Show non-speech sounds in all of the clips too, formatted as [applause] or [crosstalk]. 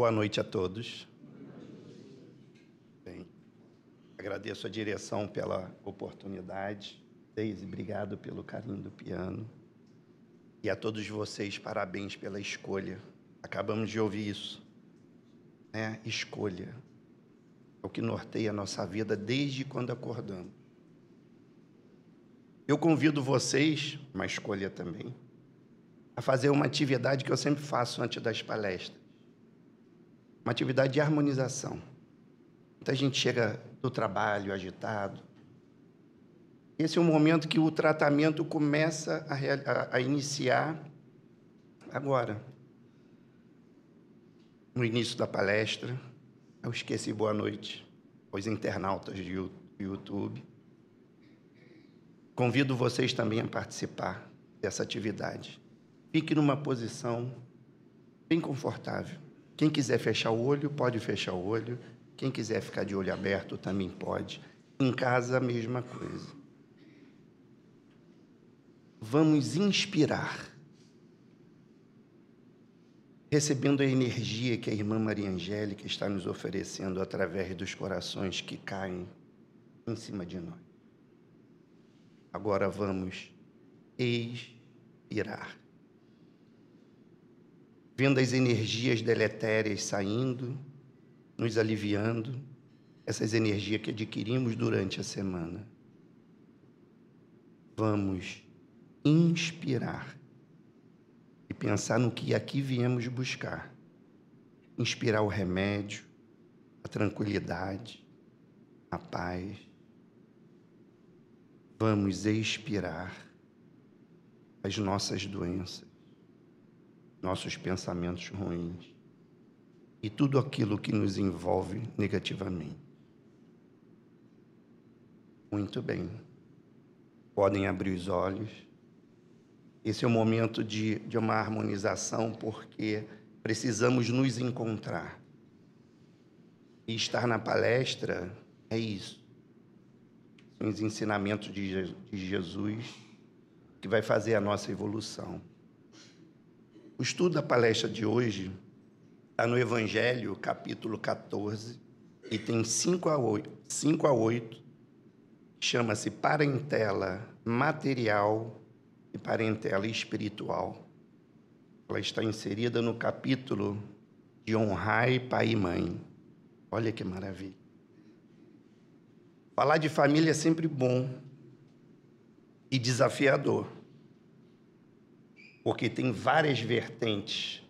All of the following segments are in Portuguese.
Boa noite a todos. Bem, agradeço a direção pela oportunidade. Deise, obrigado pelo carinho do piano. E a todos vocês, parabéns pela escolha. Acabamos de ouvir isso. Né? Escolha. É o que norteia a nossa vida desde quando acordamos. Eu convido vocês, uma escolha também, a fazer uma atividade que eu sempre faço antes das palestras. Uma atividade de harmonização. Muita gente chega do trabalho agitado. Esse é o momento que o tratamento começa a, a, a iniciar agora. No início da palestra, eu esqueci boa noite aos internautas do YouTube. Convido vocês também a participar dessa atividade. Fique numa posição bem confortável. Quem quiser fechar o olho, pode fechar o olho. Quem quiser ficar de olho aberto também pode. Em casa, a mesma coisa. Vamos inspirar, recebendo a energia que a irmã Maria Angélica está nos oferecendo através dos corações que caem em cima de nós. Agora vamos expirar vendo as energias deletérias saindo, nos aliviando, essas energias que adquirimos durante a semana. Vamos inspirar e pensar no que aqui viemos buscar. Inspirar o remédio, a tranquilidade, a paz. Vamos expirar as nossas doenças nossos pensamentos ruins e tudo aquilo que nos envolve negativamente. Muito bem. Podem abrir os olhos. Esse é o momento de, de uma harmonização, porque precisamos nos encontrar. E estar na palestra é isso. São os ensinamentos de, de Jesus que vai fazer a nossa evolução. O estudo da palestra de hoje está no Evangelho, capítulo 14, e tem 5 a 8, 5 a 8 chama-se parentela material e parentela espiritual. Ela está inserida no capítulo de honrai pai e mãe. Olha que maravilha. Falar de família é sempre bom e desafiador porque tem várias vertentes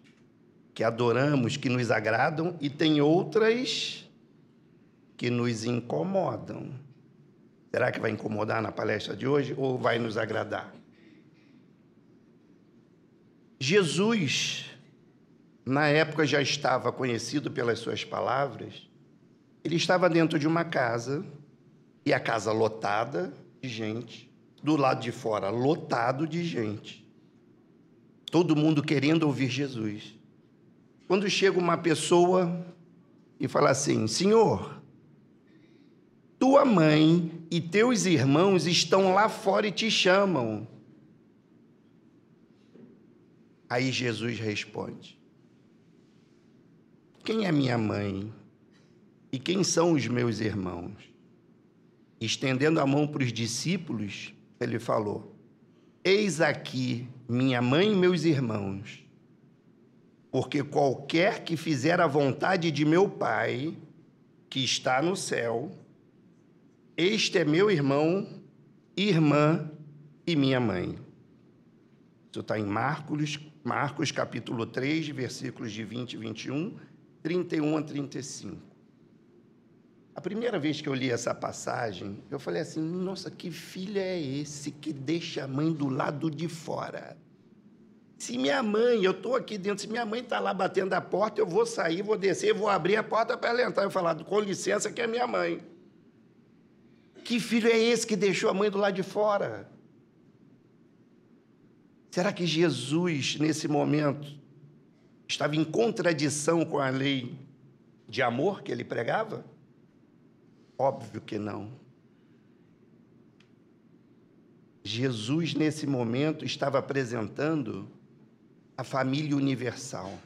que adoramos, que nos agradam, e tem outras que nos incomodam. Será que vai incomodar na palestra de hoje ou vai nos agradar? Jesus, na época, já estava conhecido pelas suas palavras. Ele estava dentro de uma casa, e a casa lotada de gente, do lado de fora lotado de gente. Todo mundo querendo ouvir Jesus. Quando chega uma pessoa e fala assim: Senhor, tua mãe e teus irmãos estão lá fora e te chamam. Aí Jesus responde: Quem é minha mãe e quem são os meus irmãos? Estendendo a mão para os discípulos, ele falou: Eis aqui minha mãe e meus irmãos, porque qualquer que fizer a vontade de meu Pai, que está no céu, este é meu irmão, irmã e minha mãe. Isso está em Marcos, Marcos capítulo 3, versículos de 20 e 21, 31 a 35. A primeira vez que eu li essa passagem, eu falei assim: nossa, que filho é esse que deixa a mãe do lado de fora? Se minha mãe, eu estou aqui dentro, se minha mãe está lá batendo a porta, eu vou sair, vou descer, vou abrir a porta para ela entrar e falar: com licença, que é minha mãe. Que filho é esse que deixou a mãe do lado de fora? Será que Jesus, nesse momento, estava em contradição com a lei de amor que ele pregava? Óbvio que não. Jesus, nesse momento, estava apresentando a família universal.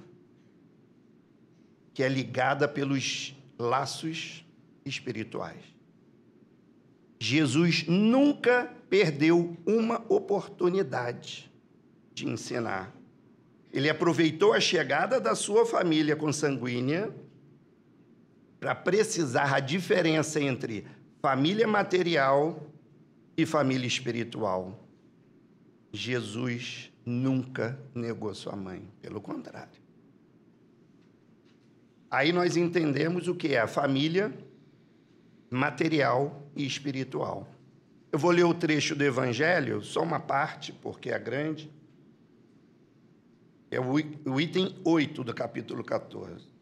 que é ligada pelos laços espirituais. Jesus nunca perdeu uma oportunidade de ensinar. Ele aproveitou a chegada da sua família consanguínea para precisar a diferença entre família material e família espiritual. Jesus nunca negou sua mãe, pelo contrário. Aí nós entendemos o que é a família material e espiritual. Eu vou ler o trecho do Evangelho, só uma parte, porque é grande. É o item 8 do capítulo 14.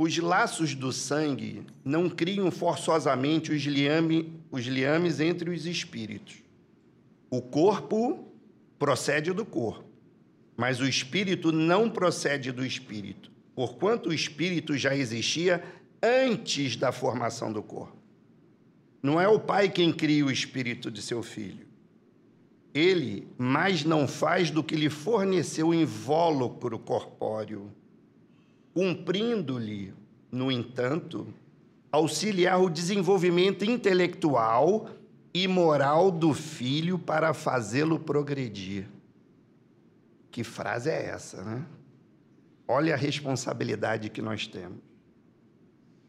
Os laços do sangue não criam forçosamente os, liame, os liames entre os espíritos. O corpo procede do corpo, mas o espírito não procede do espírito, porquanto o espírito já existia antes da formação do corpo. Não é o pai quem cria o espírito de seu filho. Ele mais não faz do que lhe forneceu o invólucro corpóreo, cumprindo-lhe, no entanto, auxiliar o desenvolvimento intelectual e moral do filho para fazê-lo progredir. Que frase é essa, né? Olha a responsabilidade que nós temos.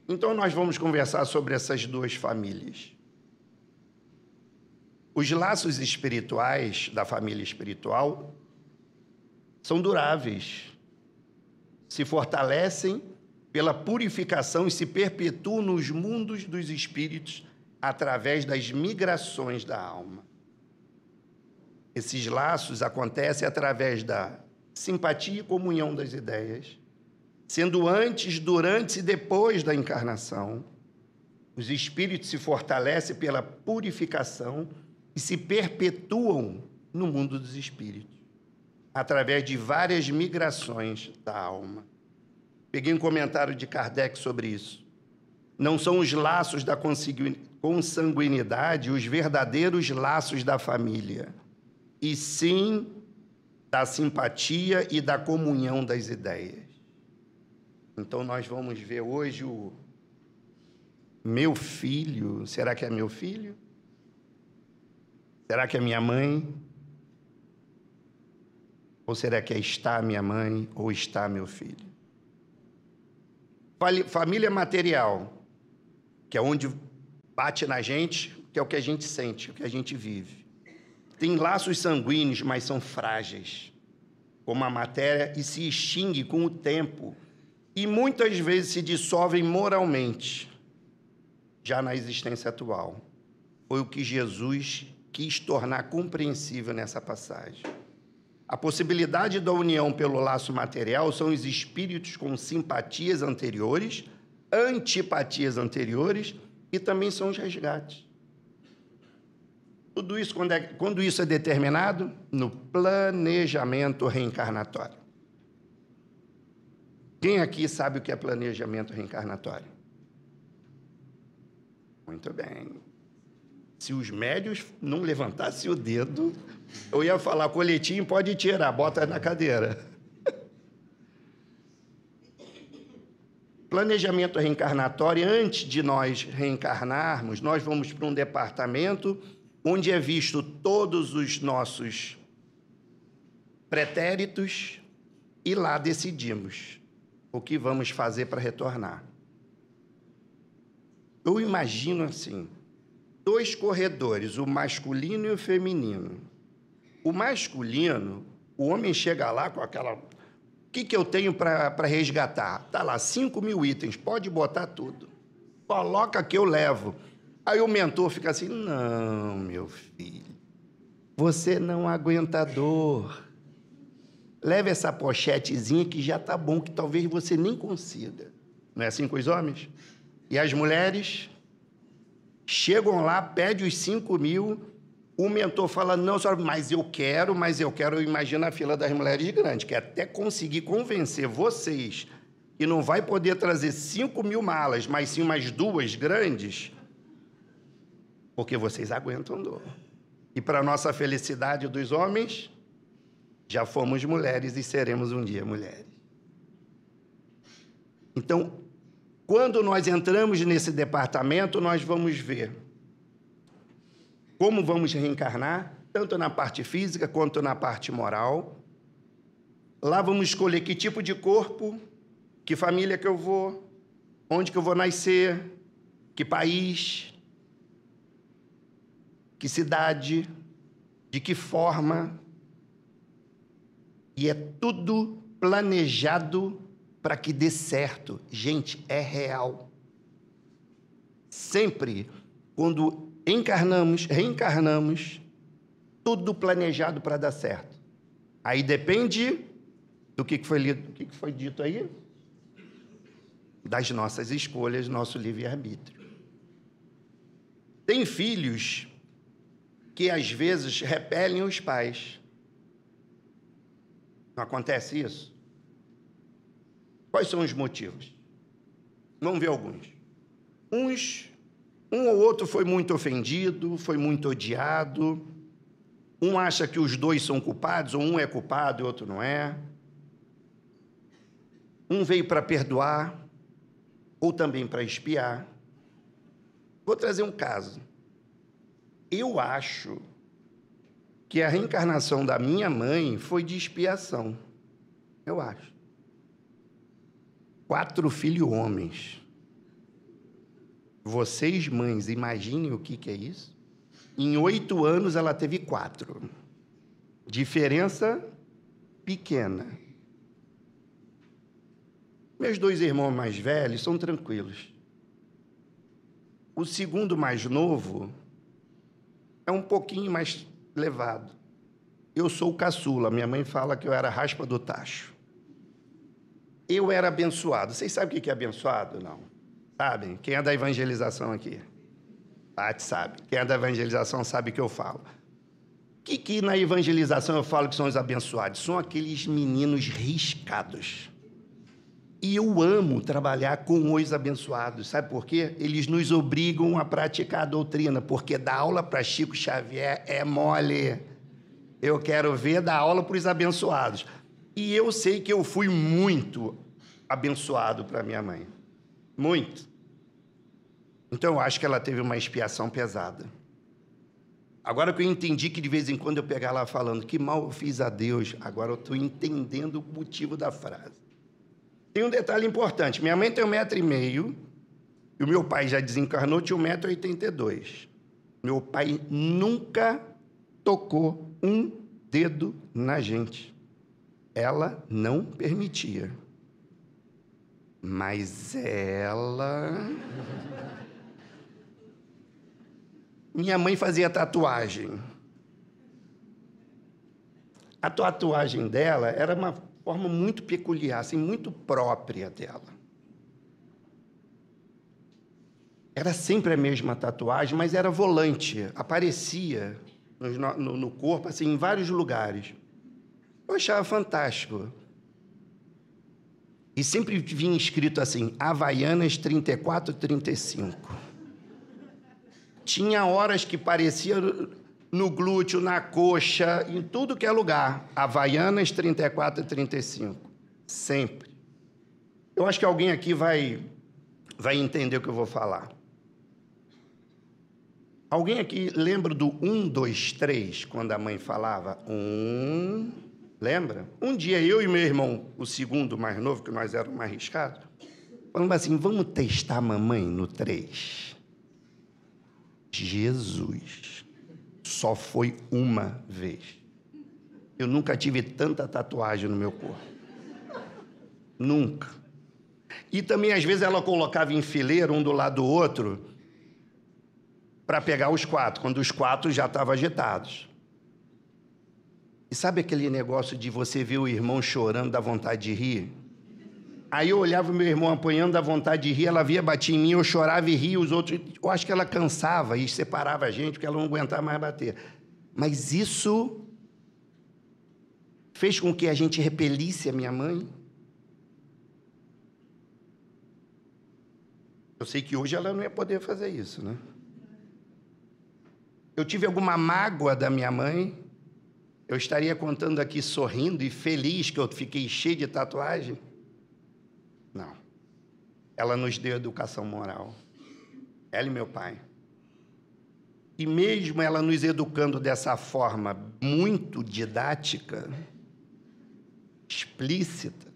Então, nós vamos conversar sobre essas duas famílias. Os laços espirituais da família espiritual são duráveis, se fortalecem pela purificação e se perpetuam nos mundos dos espíritos através das migrações da alma. Esses laços acontecem através da simpatia e comunhão das ideias, sendo antes, durante e depois da encarnação. Os espíritos se fortalecem pela purificação e se perpetuam no mundo dos espíritos, através de várias migrações da alma. Peguei um comentário de Kardec sobre isso. Não são os laços da consanguinidade os verdadeiros laços da família, e sim da simpatia e da comunhão das ideias. Então nós vamos ver hoje o meu filho. Será que é meu filho? Será que é minha mãe? Ou será que é está minha mãe ou está meu filho? Família material, que é onde bate na gente, que é o que a gente sente, o que a gente vive. Tem laços sanguíneos, mas são frágeis, como a matéria, e se extingue com o tempo e muitas vezes se dissolvem moralmente, já na existência atual. Foi o que Jesus quis tornar compreensível nessa passagem. A possibilidade da união pelo laço material são os espíritos com simpatias anteriores, antipatias anteriores e também são os resgates. Tudo isso, quando, é, quando isso é determinado? No planejamento reencarnatório. Quem aqui sabe o que é planejamento reencarnatório? Muito bem. Se os médios não levantassem o dedo, eu ia falar, coletinho pode tirar, bota na cadeira. [laughs] Planejamento reencarnatório, antes de nós reencarnarmos, nós vamos para um departamento onde é visto todos os nossos pretéritos e lá decidimos o que vamos fazer para retornar. Eu imagino assim, dois corredores, o masculino e o feminino. O masculino, o homem chega lá com aquela. O que, que eu tenho para resgatar? Tá lá, 5 mil itens, pode botar tudo. Coloca que eu levo. Aí o mentor fica assim: não, meu filho, você não aguenta dor. Leve essa pochetezinha que já tá bom, que talvez você nem consiga. Não é assim com os homens? E as mulheres chegam lá, pede os 5 mil, o mentor fala, não, senhora, mas eu quero, mas eu quero, imagina a fila das mulheres grande, que até conseguir convencer vocês que não vai poder trazer 5 mil malas, mas sim umas duas grandes, porque vocês aguentam dor. E para nossa felicidade dos homens, já fomos mulheres e seremos um dia mulheres. Então, quando nós entramos nesse departamento, nós vamos ver como vamos reencarnar, tanto na parte física quanto na parte moral. Lá vamos escolher que tipo de corpo, que família que eu vou, onde que eu vou nascer, que país, que cidade, de que forma. E é tudo planejado para que dê certo. Gente, é real. Sempre, quando encarnamos, reencarnamos, tudo planejado para dar certo. Aí depende do que foi, lido, do que foi dito aí? Das nossas escolhas, nosso livre-arbítrio. Tem filhos que às vezes repelem os pais. Não acontece isso? Quais são os motivos? Vamos ver alguns. Uns, um ou outro foi muito ofendido, foi muito odiado. Um acha que os dois são culpados, ou um é culpado e outro não é. Um veio para perdoar, ou também para espiar. Vou trazer um caso. Eu acho que a reencarnação da minha mãe foi de expiação. Eu acho quatro filhos homens. Vocês, mães, imaginem o que, que é isso? Em oito anos ela teve quatro. Diferença pequena. Meus dois irmãos mais velhos são tranquilos. O segundo mais novo é um pouquinho mais levado. Eu sou o caçula. Minha mãe fala que eu era raspa do tacho eu era abençoado. Vocês sabem o que é abençoado? Não. Sabem? Quem é da evangelização aqui? Pati sabe. Quem é da evangelização sabe o que eu falo. O que, que na evangelização eu falo que são os abençoados? São aqueles meninos riscados. E eu amo trabalhar com os abençoados. Sabe por quê? Eles nos obrigam a praticar a doutrina, porque dar aula para Chico Xavier é mole. Eu quero ver dar aula para os abençoados. E eu sei que eu fui muito abençoado para minha mãe. Muito. Então eu acho que ela teve uma expiação pesada. Agora que eu entendi que de vez em quando eu pegar lá falando que mal eu fiz a Deus, agora eu estou entendendo o motivo da frase. Tem um detalhe importante: minha mãe tem um metro e meio, e o meu pai já desencarnou, tinha um metro e oitenta e dois. Meu pai nunca tocou um dedo na gente ela não permitia. Mas ela. Minha mãe fazia tatuagem. A tatuagem dela era uma forma muito peculiar, assim, muito própria dela. Era sempre a mesma tatuagem, mas era volante, aparecia no, no, no corpo, assim, em vários lugares. Eu achava fantástico. E sempre vinha escrito assim, Havaianas 34, 35. Tinha horas que parecia no glúteo, na coxa, em tudo que é lugar. Havaianas 34 e 35. Sempre. Eu acho que alguém aqui vai, vai entender o que eu vou falar. Alguém aqui lembra do 1, 2, 3, quando a mãe falava? 1, Lembra? Um dia eu e meu irmão, o segundo mais novo, que nós éramos mais arriscados, falamos assim: vamos testar a mamãe no 3. Jesus. Só foi uma vez. Eu nunca tive tanta tatuagem no meu corpo. Nunca. E também, às vezes, ela colocava em fileira, um do lado do outro, para pegar os quatro, quando os quatro já estavam agitados. E sabe aquele negócio de você ver o irmão chorando, da vontade de rir? Aí eu olhava o meu irmão apanhando da vontade de rir, ela via, bater em mim, eu chorava e ria, os outros. Eu acho que ela cansava e separava a gente, porque ela não aguentava mais bater. Mas isso fez com que a gente repelisse a minha mãe. Eu sei que hoje ela não ia poder fazer isso, né? Eu tive alguma mágoa da minha mãe, eu estaria contando aqui sorrindo e feliz que eu fiquei cheio de tatuagem? Ela nos deu educação moral. Ela e meu pai. E mesmo ela nos educando dessa forma muito didática, explícita,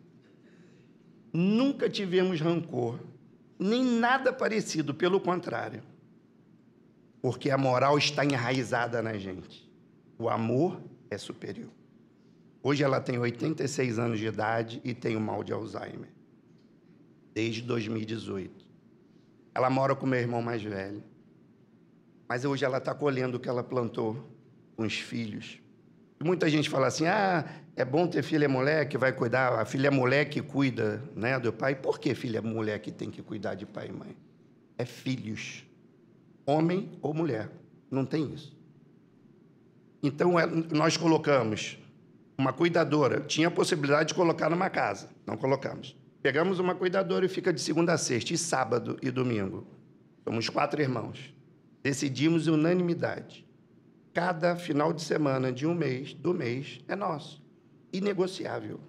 nunca tivemos rancor, nem nada parecido, pelo contrário. Porque a moral está enraizada na gente. O amor é superior. Hoje ela tem 86 anos de idade e tem o mal de Alzheimer. Desde 2018. Ela mora com meu irmão mais velho. Mas hoje ela está colhendo o que ela plantou com os filhos. Muita gente fala assim: ah, é bom ter filha mulher que vai cuidar, a filha mulher que cuida né, do pai. Por que filha mulher que tem que cuidar de pai e mãe? É filhos, homem ou mulher, não tem isso. Então é, nós colocamos uma cuidadora, tinha a possibilidade de colocar numa casa, não colocamos. Pegamos uma cuidadora e fica de segunda a sexta, e sábado e domingo. Somos quatro irmãos. Decidimos unanimidade. Cada final de semana de um mês, do mês, é nosso. Inegociável.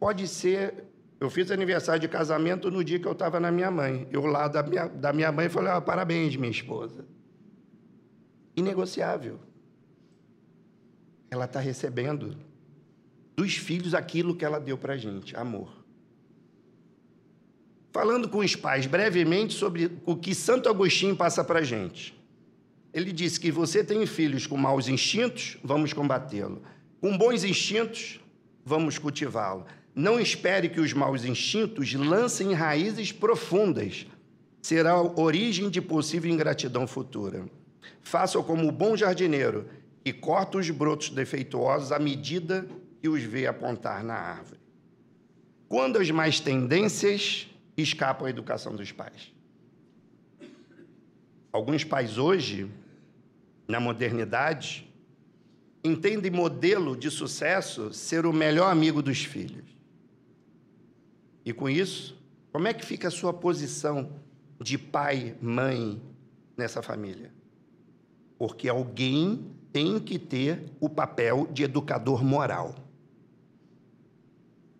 Pode ser. Eu fiz aniversário de casamento no dia que eu estava na minha mãe. Eu lá da minha, da minha mãe falei: ah, parabéns, minha esposa. Inegociável. Ela está recebendo dos filhos aquilo que ela deu para a gente, amor. Falando com os pais brevemente sobre o que Santo Agostinho passa para a gente. Ele disse que você tem filhos com maus instintos, vamos combatê-lo. Com bons instintos, vamos cultivá-lo. Não espere que os maus instintos lancem raízes profundas. Será origem de possível ingratidão futura. Faça como o bom jardineiro, que corta os brotos defeituosos à medida que os vê apontar na árvore. Quando as mais tendências escapam à educação dos pais. Alguns pais hoje, na modernidade, entendem modelo de sucesso ser o melhor amigo dos filhos. E com isso, como é que fica a sua posição de pai, mãe nessa família? Porque alguém tem que ter o papel de educador moral.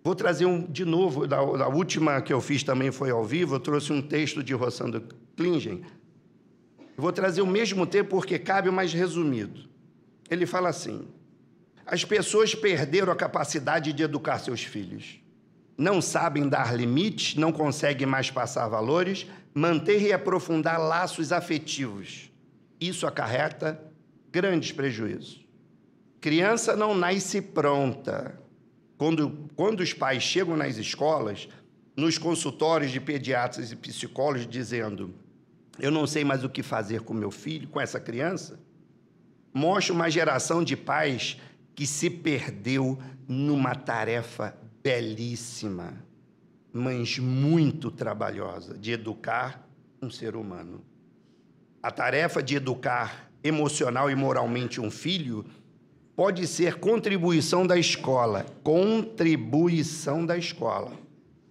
Vou trazer um de novo, da, da, última que eu fiz também foi ao vivo, eu trouxe um texto de Rossando Klingen. Vou trazer o mesmo tempo porque cabe mais resumido. Ele fala assim: as pessoas perderam a capacidade de educar seus filhos. Não sabem dar limites, não conseguem mais passar valores, manter e aprofundar laços afetivos. Isso acarreta grandes prejuízos. Criança não nasce pronta quando, quando os pais chegam nas escolas, nos consultórios de pediatras e psicólogos, dizendo: Eu não sei mais o que fazer com meu filho, com essa criança, mostra uma geração de pais que se perdeu numa tarefa belíssima, mas muito trabalhosa, de educar um ser humano. A tarefa de educar emocional e moralmente um filho pode ser contribuição da escola, contribuição da escola,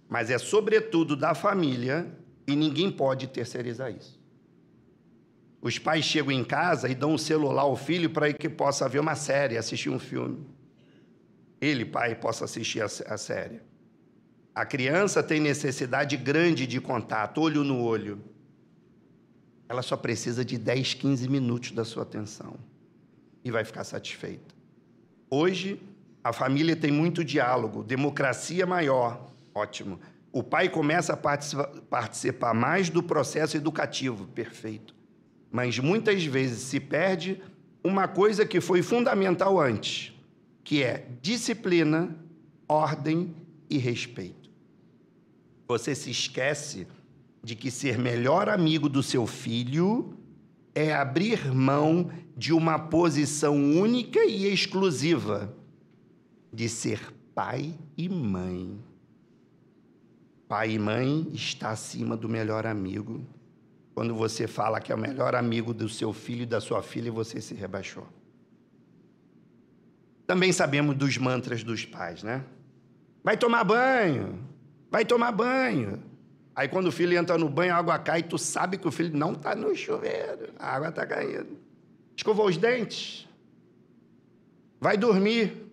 mas é sobretudo da família e ninguém pode terceirizar isso. Os pais chegam em casa e dão um celular ao filho para que possa ver uma série, assistir um filme. Ele, pai, possa assistir a série. A criança tem necessidade grande de contato, olho no olho. Ela só precisa de 10, 15 minutos da sua atenção e vai ficar satisfeita. Hoje, a família tem muito diálogo, democracia maior, ótimo. O pai começa a participar, mais do processo educativo, perfeito. Mas muitas vezes se perde uma coisa que foi fundamental antes, que é disciplina, ordem e respeito. Você se esquece de que ser melhor amigo do seu filho é abrir mão de uma posição única e exclusiva de ser pai e mãe. Pai e mãe está acima do melhor amigo. Quando você fala que é o melhor amigo do seu filho e da sua filha, você se rebaixou. Também sabemos dos mantras dos pais, né? Vai tomar banho, vai tomar banho. Aí quando o filho entra no banho, a água cai, tu sabe que o filho não está no chuveiro, a água está caindo. Escovou os dentes, vai dormir.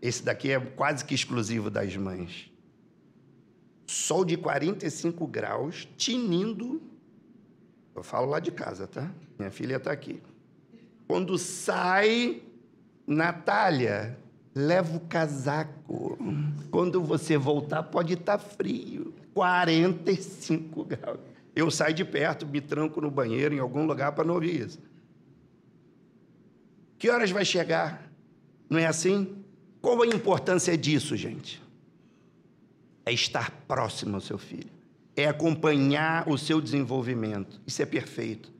Esse daqui é quase que exclusivo das mães. sol de 45 graus, tinindo. Eu falo lá de casa, tá? Minha filha está aqui. Quando sai, Natália, leva o casaco. Quando você voltar, pode estar tá frio. 45 graus. Eu saio de perto, me tranco no banheiro, em algum lugar, para não ouvir isso. Que horas vai chegar? Não é assim? Qual a importância disso, gente? É estar próximo ao seu filho, é acompanhar o seu desenvolvimento. Isso é perfeito.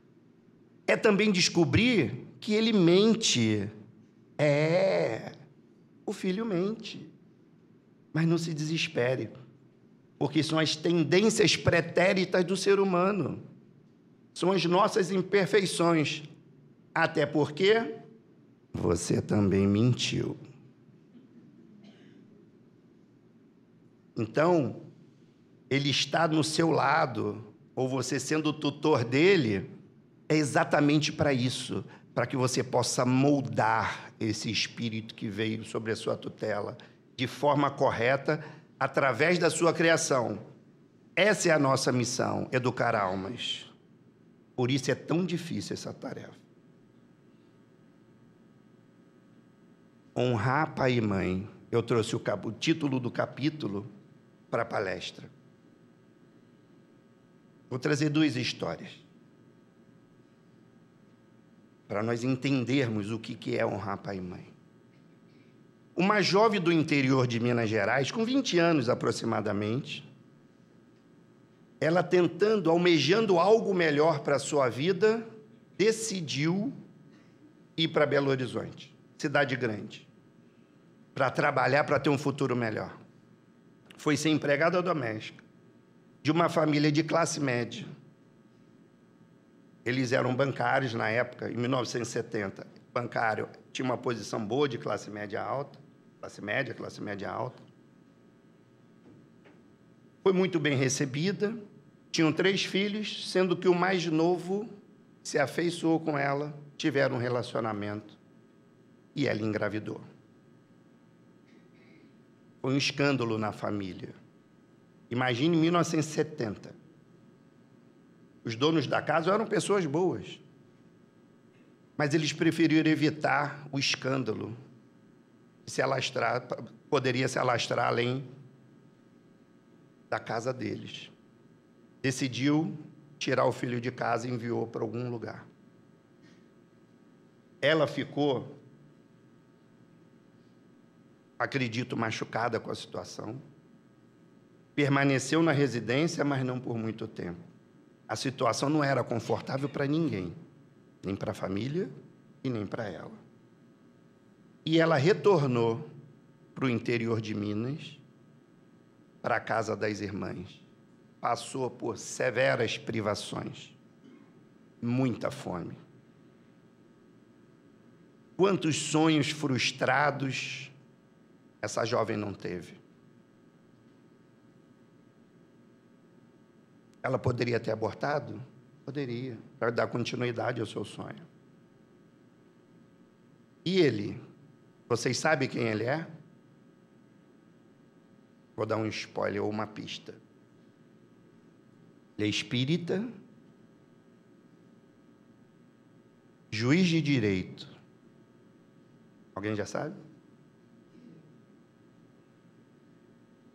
É também descobrir que ele mente. É, o filho mente. Mas não se desespere, porque são as tendências pretéritas do ser humano, são as nossas imperfeições. Até porque você também mentiu. Então, ele está no seu lado, ou você sendo o tutor dele, é exatamente para isso, para que você possa moldar esse espírito que veio sobre a sua tutela de forma correta através da sua criação. Essa é a nossa missão, educar almas. Por isso é tão difícil essa tarefa. Honrar pai e mãe. Eu trouxe o, o título do capítulo para a palestra. Vou trazer duas histórias. Para nós entendermos o que é honrar pai e mãe. Uma jovem do interior de Minas Gerais, com 20 anos aproximadamente, ela tentando, almejando algo melhor para a sua vida, decidiu ir para Belo Horizonte, cidade grande, para trabalhar, para ter um futuro melhor foi ser empregada doméstica de uma família de classe média. Eles eram bancários na época, em 1970. Bancário tinha uma posição boa de classe média alta, classe média, classe média alta. Foi muito bem recebida. Tinham três filhos, sendo que o mais novo se afeiçoou com ela, tiveram um relacionamento e ela engravidou. Foi um escândalo na família. Imagine 1970. Os donos da casa eram pessoas boas. Mas eles preferiram evitar o escândalo. Se alastrar, poderia se alastrar além da casa deles. Decidiu tirar o filho de casa e enviou para algum lugar. Ela ficou acredito, machucada com a situação. Permaneceu na residência, mas não por muito tempo. A situação não era confortável para ninguém, nem para a família e nem para ela. E ela retornou para o interior de Minas, para a casa das irmãs. Passou por severas privações, muita fome. Quantos sonhos frustrados, essa jovem não teve. Ela poderia ter abortado? Poderia, para dar continuidade ao seu sonho. E ele? Vocês sabem quem ele é? Vou dar um spoiler ou uma pista. Ele é espírita, juiz de direito. Alguém já sabe?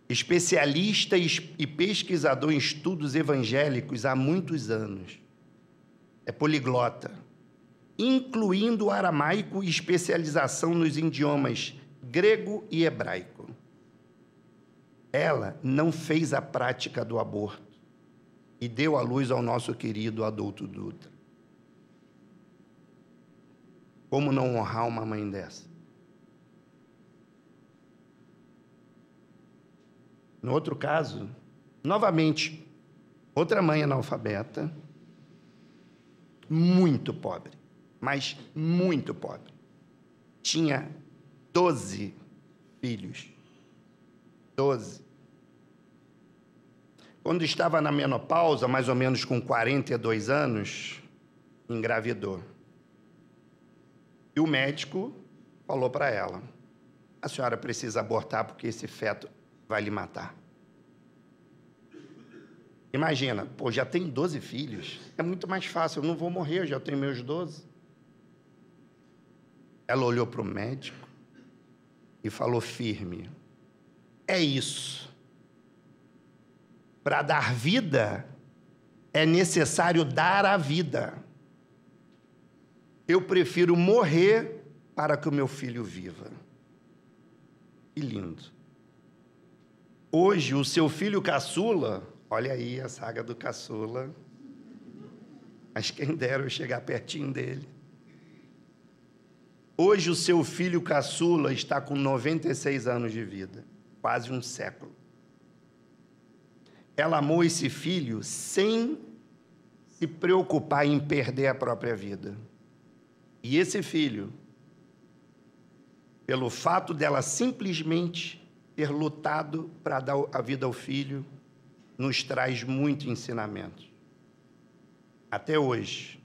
especialista e pesquisador em estudos evangélicos há muitos anos. É poliglota, incluindo o aramaico e especialização nos idiomas grego e hebraico. Ela não fez a prática do aborto e deu à luz ao nosso querido adulto Dutra. Como não honrar uma mãe dessa? No outro caso, novamente, outra mãe analfabeta, muito pobre, mas muito pobre. Tinha 12 filhos. 12. Quando estava na menopausa, mais ou menos com 42 anos, engravidou. E o médico falou para ela: a senhora precisa abortar porque esse feto vai lhe matar. Imagina, pô, já tem 12 filhos. É muito mais fácil, eu não vou morrer, eu já tenho meus 12. Ela olhou para o médico e falou firme: É isso. Para dar vida, é necessário dar a vida. Eu prefiro morrer para que o meu filho viva. Que lindo. Hoje, o seu filho caçula, olha aí a saga do caçula. Mas quem dera eu chegar pertinho dele. Hoje, o seu filho caçula está com 96 anos de vida, quase um século. Ela amou esse filho sem se preocupar em perder a própria vida. E esse filho, pelo fato dela simplesmente ter lutado para dar a vida ao filho, nos traz muito ensinamento. Até hoje,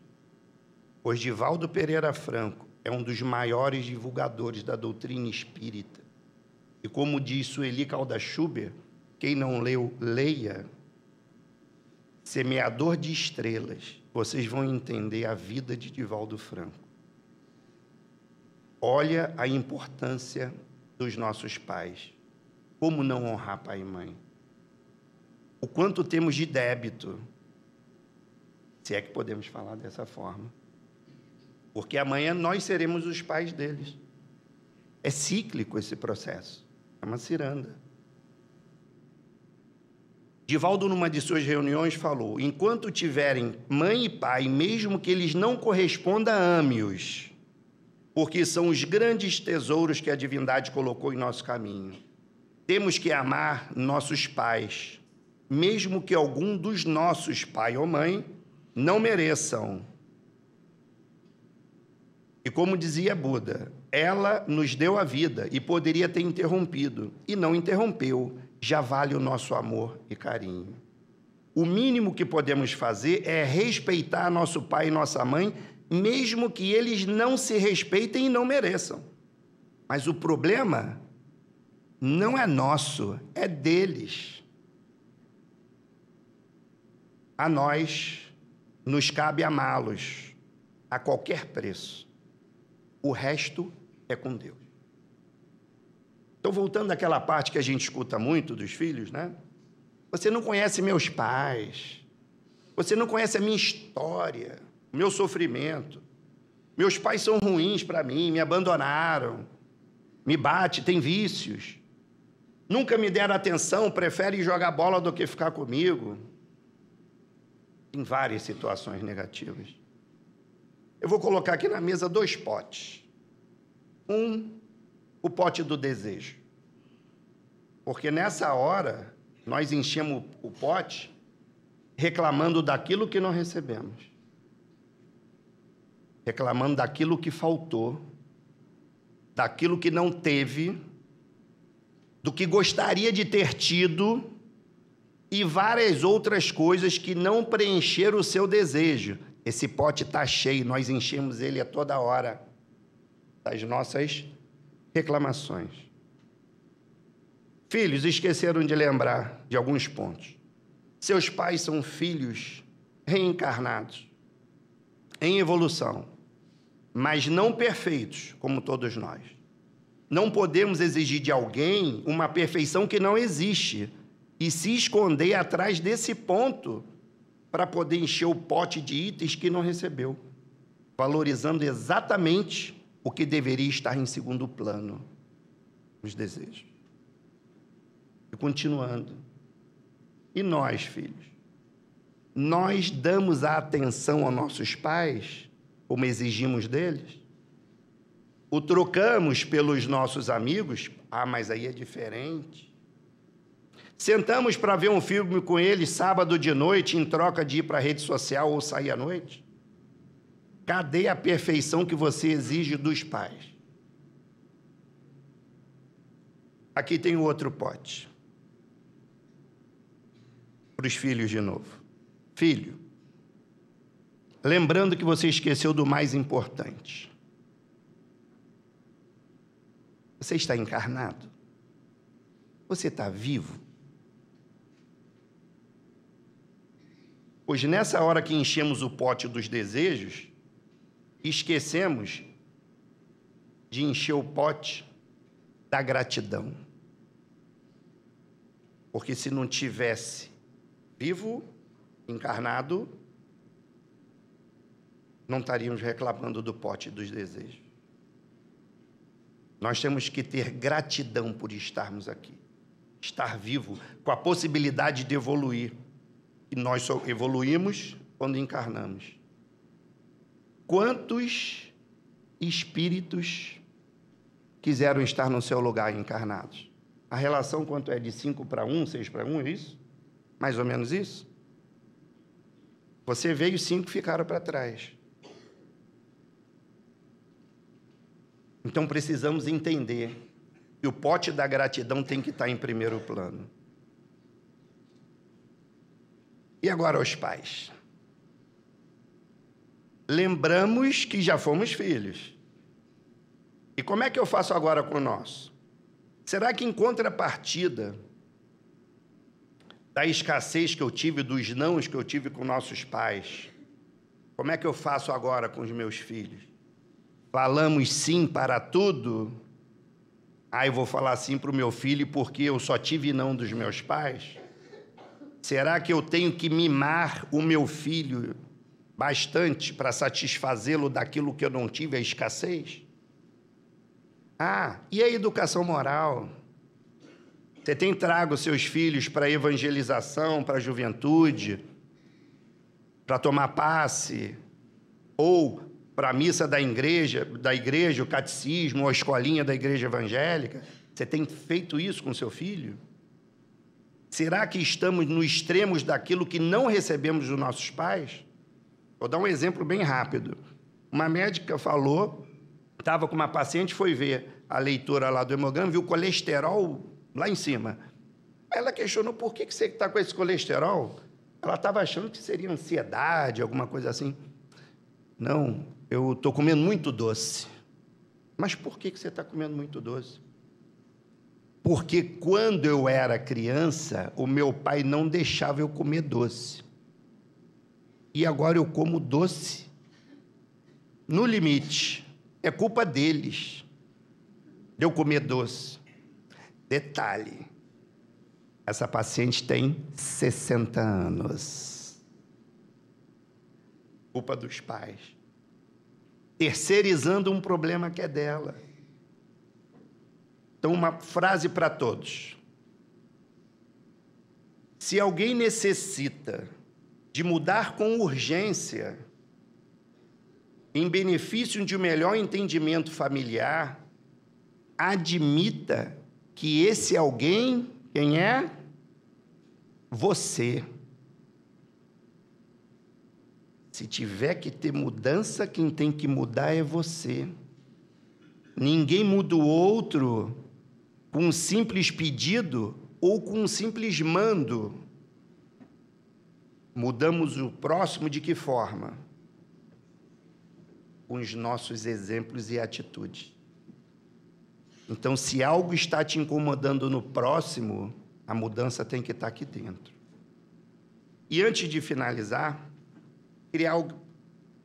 Osdivaldo Pereira Franco é um dos maiores divulgadores da doutrina espírita. E como diz Sueli Calda Schuber, quem não leu, leia. Semeador de estrelas, vocês vão entender a vida de Divaldo Franco. Olha a importância dos nossos pais. Como não honrar pai e mãe? O quanto temos de débito, se é que podemos falar dessa forma. Porque amanhã nós seremos os pais deles. É cíclico esse processo. É uma ciranda. Divaldo, numa de suas reuniões, falou: enquanto tiverem mãe e pai, mesmo que eles não correspondam, ame-os, porque são os grandes tesouros que a divindade colocou em nosso caminho. Temos que amar nossos pais, mesmo que algum dos nossos pai ou mãe não mereçam. E como dizia Buda, ela nos deu a vida e poderia ter interrompido, e não interrompeu, já vale o nosso amor e carinho. O mínimo que podemos fazer é respeitar nosso pai e nossa mãe, mesmo que eles não se respeitem e não mereçam. Mas o problema não é nosso, é deles. A nós nos cabe amá-los a qualquer preço. O resto é com Deus. Então, voltando àquela parte que a gente escuta muito dos filhos, né? Você não conhece meus pais, você não conhece a minha história, o meu sofrimento. Meus pais são ruins para mim, me abandonaram, me bate, tem vícios nunca me deram atenção, preferem jogar bola do que ficar comigo. Em várias situações negativas. Eu vou colocar aqui na mesa dois potes. Um, o pote do desejo. Porque nessa hora, nós enchemos o pote reclamando daquilo que não recebemos, reclamando daquilo que faltou, daquilo que não teve do que gostaria de ter tido e várias outras coisas que não preencheram o seu desejo. Esse pote está cheio, nós enchemos ele a toda hora das nossas reclamações. Filhos esqueceram de lembrar de alguns pontos. Seus pais são filhos reencarnados, em evolução, mas não perfeitos, como todos nós. Não podemos exigir de alguém uma perfeição que não existe e se esconder atrás desse ponto para poder encher o pote de itens que não recebeu, valorizando exatamente o que deveria estar em segundo plano, os desejos. E continuando. E nós, filhos? Nós damos a atenção aos nossos pais, como exigimos deles? o trocamos pelos nossos amigos, ah, mas aí é diferente. Sentamos para ver um filme com eles sábado de noite, em troca de ir para a rede social ou sair à noite? Cadê a perfeição que você exige dos pais? Aqui tem outro pote. Para os filhos de novo. Filho, lembrando que você esqueceu do mais importante. Você está encarnado? Você está vivo? Pois nessa hora que enchemos o pote dos desejos, esquecemos de encher o pote da gratidão. Porque se não tivesse vivo, encarnado, não estaríamos reclamando do pote dos desejos. Nós temos que ter gratidão por estarmos aqui, estar vivo, com a possibilidade de evoluir. E nós só evoluímos quando encarnamos. Quantos espíritos quiseram estar no seu lugar encarnados? A relação quanto é de 5 para 1, 6 para 1, é isso? Mais ou menos isso? Você veio, cinco ficaram para trás. Então precisamos entender que o pote da gratidão tem que estar em primeiro plano. E agora aos pais. Lembramos que já fomos filhos. E como é que eu faço agora com o nosso? Será que em contrapartida da escassez que eu tive, dos nãos que eu tive com nossos pais, como é que eu faço agora com os meus filhos? Falamos sim para tudo? Ah, eu vou falar sim para o meu filho porque eu só tive não dos meus pais? Será que eu tenho que mimar o meu filho bastante para satisfazê-lo daquilo que eu não tive, a escassez? Ah, e a educação moral? Você tem trago seus filhos para evangelização, para a juventude, para tomar passe, ou para a missa da igreja, da igreja, o catecismo, ou a escolinha da igreja evangélica? Você tem feito isso com seu filho? Será que estamos no extremos daquilo que não recebemos dos nossos pais? Vou dar um exemplo bem rápido. Uma médica falou, estava com uma paciente, foi ver a leitura lá do hemograma, viu colesterol lá em cima. Ela questionou por que, você está com esse colesterol. Ela estava achando que seria ansiedade, alguma coisa assim. Não, eu estou comendo muito doce. Mas por que você está comendo muito doce? Porque quando eu era criança, o meu pai não deixava eu comer doce. E agora eu como doce no limite. É culpa deles de eu comer doce. Detalhe: essa paciente tem 60 anos. Culpa dos pais. Terceirizando um problema que é dela. Então, uma frase para todos. Se alguém necessita de mudar com urgência, em benefício de um melhor entendimento familiar, admita que esse alguém, quem é? Você. Se tiver que ter mudança, quem tem que mudar é você. Ninguém muda o outro com um simples pedido ou com um simples mando. Mudamos o próximo de que forma? Com os nossos exemplos e atitudes. Então, se algo está te incomodando no próximo, a mudança tem que estar aqui dentro. E antes de finalizar, queria, algo,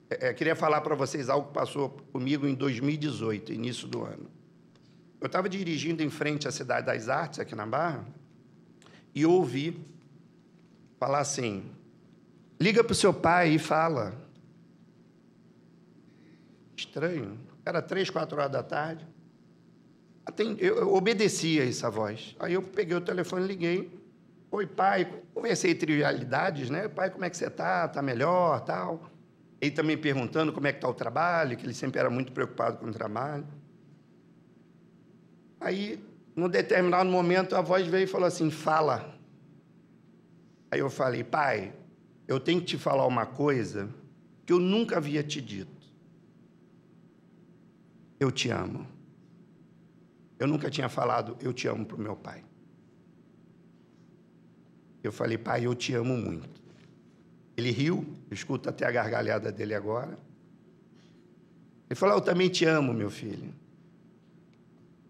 é, queria falar para vocês algo que passou comigo em 2018, início do ano. Eu estava dirigindo em frente à Cidade das Artes, aqui na Barra, e ouvi falar assim: liga para o seu pai e fala. Estranho. Era três, quatro horas da tarde. Eu obedecia essa voz. Aí eu peguei o telefone liguei. Oi, pai. Conversei trivialidades, né? Pai, como é que você está? Está melhor, tal? Ele também perguntando como é que está o trabalho, que ele sempre era muito preocupado com o trabalho. Aí, num determinado momento, a voz veio e falou assim: fala. Aí eu falei: pai, eu tenho que te falar uma coisa que eu nunca havia te dito. Eu te amo. Eu nunca tinha falado eu te amo para o meu pai. Eu falei, pai, eu te amo muito. Ele riu, escuta até a gargalhada dele agora. Ele falou, eu também te amo, meu filho.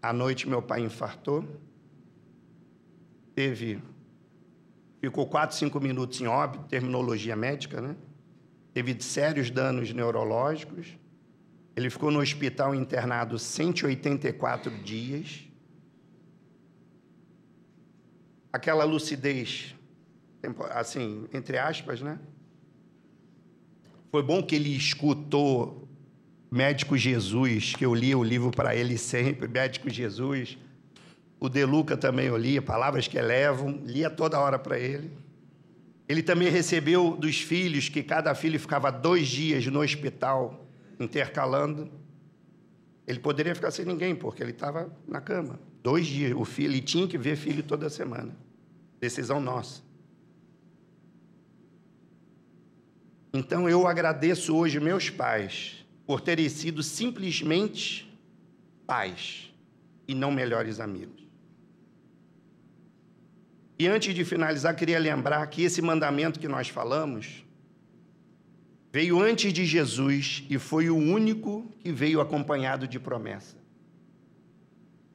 À noite, meu pai infartou. Teve ficou 4, 5 minutos em óbito, terminologia médica, né? Teve sérios danos neurológicos. Ele ficou no hospital internado 184 dias. Aquela lucidez, assim, entre aspas, né? Foi bom que ele escutou Médico Jesus, que eu lia o livro para ele sempre, Médico Jesus. O De Luca também eu lia, Palavras que Elevam, lia toda hora para ele. Ele também recebeu dos filhos, que cada filho ficava dois dias no hospital, intercalando. Ele poderia ficar sem ninguém, porque ele estava na cama. Dois dias. O filho, ele tinha que ver filho toda semana. Decisão nossa. Então eu agradeço hoje meus pais por terem sido simplesmente pais e não melhores amigos. E antes de finalizar, queria lembrar que esse mandamento que nós falamos veio antes de Jesus e foi o único que veio acompanhado de promessa.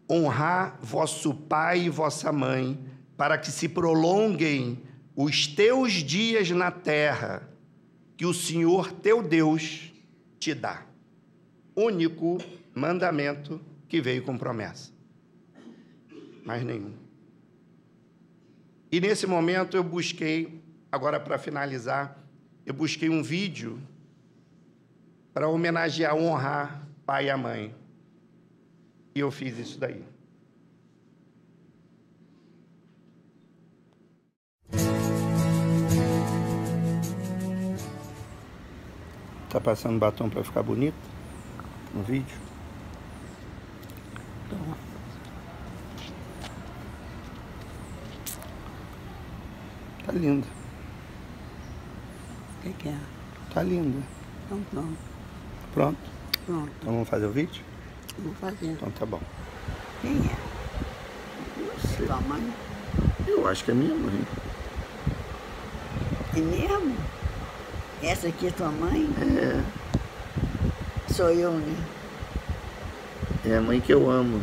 Honrar vosso pai e vossa mãe, para que se prolonguem os teus dias na terra, que o Senhor teu Deus te dá. Único mandamento que veio com promessa. Mais nenhum. E nesse momento eu busquei, agora para finalizar, eu busquei um vídeo para homenagear, honrar pai e a mãe. E eu fiz isso daí. Tá passando batom para ficar bonito no vídeo? Toma. Tá linda. O que, que é? Tá linda. Então pronto. Pronto? Pronto. Então vamos fazer o vídeo? Vou fazer. Então tá bom. Quem é? Você. Sua mãe? Eu acho que é minha mãe. É mesmo? Essa aqui é tua mãe? É. Sou eu, né? É a mãe que eu amo.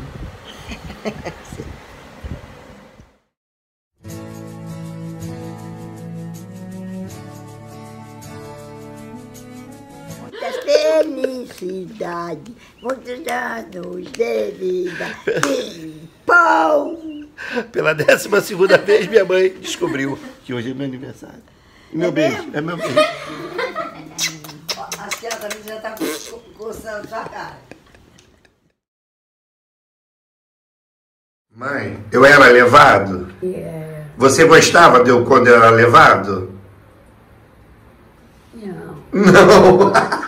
Felicidade, muitos anos de vida. Pão! Pela décima segunda vez, minha mãe descobriu que hoje é meu aniversário. E meu É beijo, mesmo? é meu beijo. A senhora também já está coçando sua cara. Mãe, eu era levado? É. Você gostava de eu quando eu era levado? Não. Não. [laughs]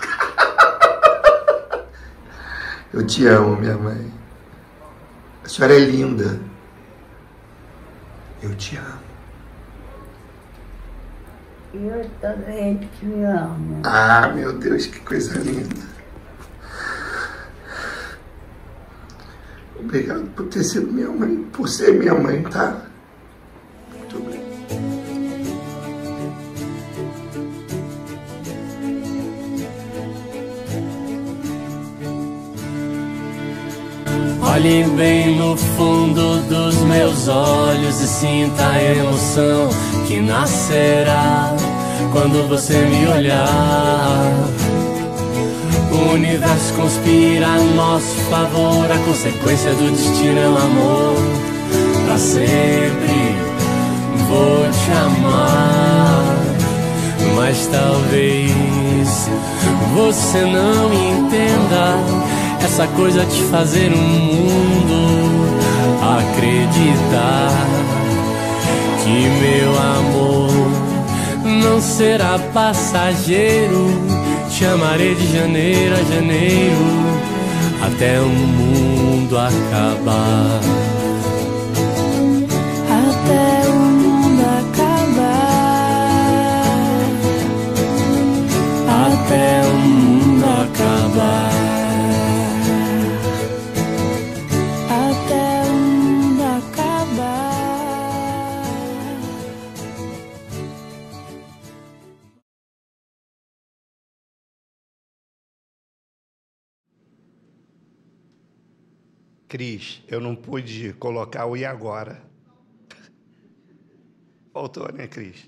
Eu te amo, minha mãe. A senhora é linda. Eu te amo. Eu também te amo. Ah, meu Deus, que coisa linda. Obrigado por ter sido minha mãe, por ser minha mãe, tá? Muito obrigado. Olhe bem no fundo dos meus olhos e sinta a emoção que nascerá quando você me olhar. O universo conspira a nosso favor, a consequência do destino é o amor. Pra sempre vou te amar, mas talvez você não entenda essa coisa de fazer o mundo acreditar que meu amor não será passageiro. Te amarei de janeiro a janeiro até o mundo acabar. Até o mundo acabar. Até o mundo acabar. Cris, eu não pude colocar o e agora. Faltou, né, Cris?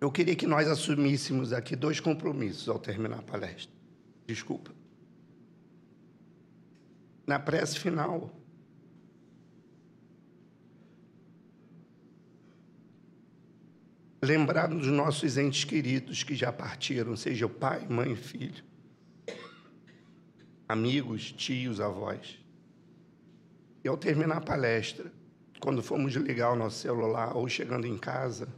Eu queria que nós assumíssemos aqui dois compromissos ao terminar a palestra. Desculpa. Na prece final, lembrar dos nossos entes queridos que já partiram, seja o pai, mãe, filho, amigos, tios, avós. E ao terminar a palestra, quando formos ligar o nosso celular ou chegando em casa,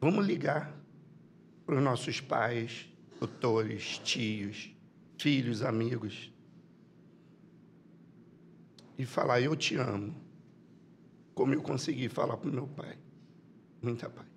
vamos ligar para os nossos pais, tutores, tios, filhos, amigos e falar: Eu te amo, como eu consegui falar para o meu pai. Muita paz.